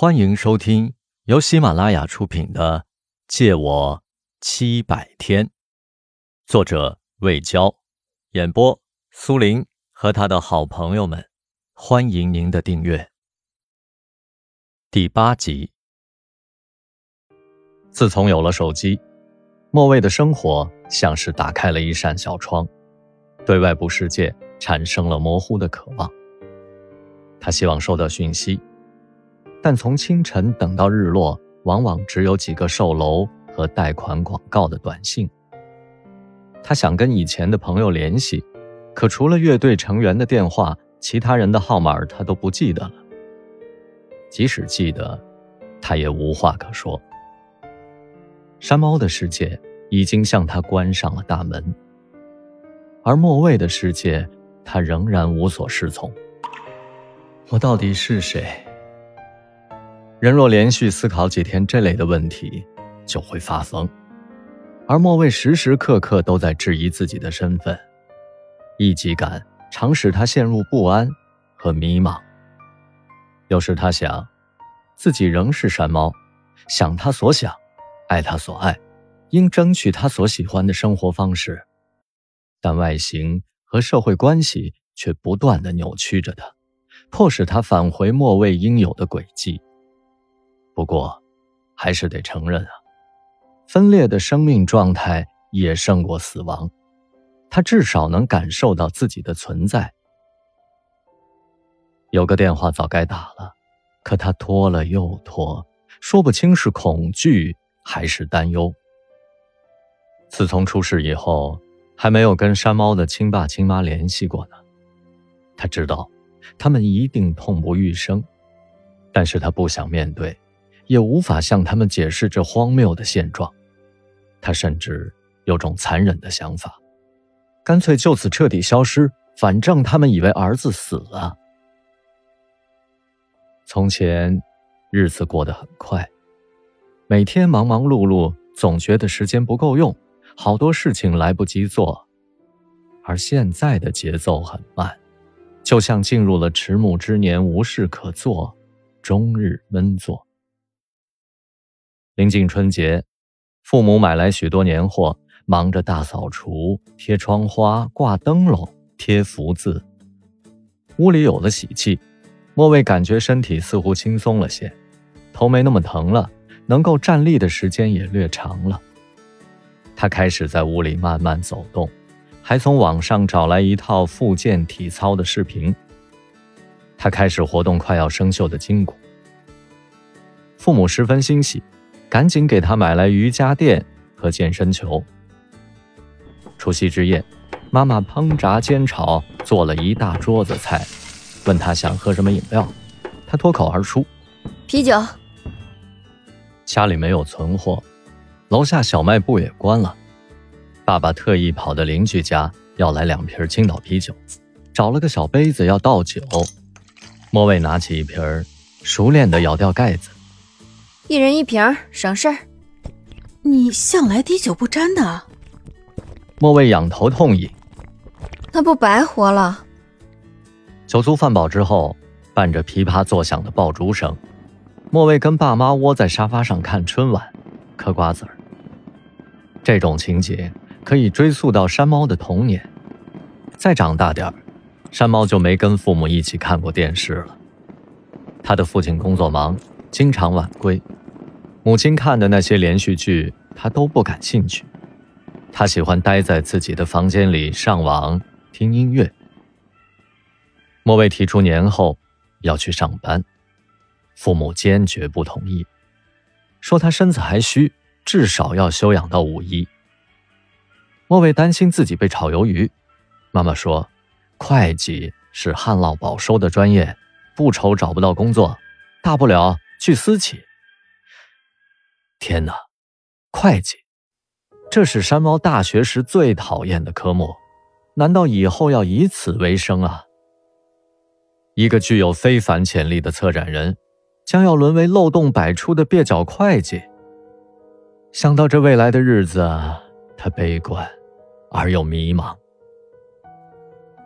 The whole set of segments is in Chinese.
欢迎收听由喜马拉雅出品的《借我七百天》，作者魏娇，演播苏林和他的好朋友们。欢迎您的订阅。第八集。自从有了手机，莫蔚的生活像是打开了一扇小窗，对外部世界产生了模糊的渴望。他希望收到讯息。但从清晨等到日落，往往只有几个售楼和贷款广告的短信。他想跟以前的朋友联系，可除了乐队成员的电话，其他人的号码他都不记得了。即使记得，他也无话可说。山猫的世界已经向他关上了大门，而莫蔚的世界，他仍然无所适从。我到底是谁？人若连续思考几天这类的问题，就会发疯。而莫蔚时时刻刻都在质疑自己的身份，异己感常使他陷入不安和迷茫。有时他想，自己仍是山猫，想他所想，爱他所爱，应争取他所喜欢的生活方式。但外形和社会关系却不断的扭曲着他，迫使他返回莫蔚应有的轨迹。不过，还是得承认啊，分裂的生命状态也胜过死亡。他至少能感受到自己的存在。有个电话早该打了，可他拖了又拖，说不清是恐惧还是担忧。自从出事以后，还没有跟山猫的亲爸亲妈联系过呢。他知道，他们一定痛不欲生，但是他不想面对。也无法向他们解释这荒谬的现状，他甚至有种残忍的想法，干脆就此彻底消失，反正他们以为儿子死了。从前，日子过得很快，每天忙忙碌碌，总觉得时间不够用，好多事情来不及做，而现在的节奏很慢，就像进入了迟暮之年，无事可做，终日闷坐。临近春节，父母买来许多年货，忙着大扫除、贴窗花、挂灯笼、贴福字。屋里有了喜气，莫蔚感觉身体似乎轻松了些，头没那么疼了，能够站立的时间也略长了。他开始在屋里慢慢走动，还从网上找来一套复健体操的视频。他开始活动快要生锈的筋骨。父母十分欣喜。赶紧给他买来瑜伽垫和健身球。除夕之夜，妈妈烹炸煎炒做了一大桌子菜，问他想喝什么饮料，他脱口而出：“啤酒。”家里没有存货，楼下小卖部也关了。爸爸特意跑到邻居家要来两瓶青岛啤酒，找了个小杯子要倒酒。莫蔚拿起一瓶，熟练地咬掉盖子。一人一瓶，省事儿。你向来滴酒不沾的。莫蔚仰头痛饮，那不白活了。酒足饭饱之后，伴着噼啪作响的爆竹声，莫蔚跟爸妈窝在沙发上看春晚，嗑瓜子儿。这种情节可以追溯到山猫的童年。再长大点儿，山猫就没跟父母一起看过电视了。他的父亲工作忙，经常晚归。母亲看的那些连续剧，他都不感兴趣。他喜欢待在自己的房间里上网听音乐。莫蔚提出年后要去上班，父母坚决不同意，说他身子还虚，至少要休养到五一。莫蔚担心自己被炒鱿鱼，妈妈说，会计是旱涝保收的专业，不愁找不到工作，大不了去私企。天哪，会计，这是山猫大学时最讨厌的科目，难道以后要以此为生啊？一个具有非凡潜力的策展人，将要沦为漏洞百出的蹩脚会计。想到这未来的日子，他悲观而又迷茫。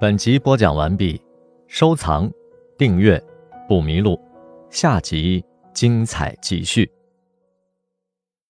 本集播讲完毕，收藏、订阅不迷路，下集精彩继续。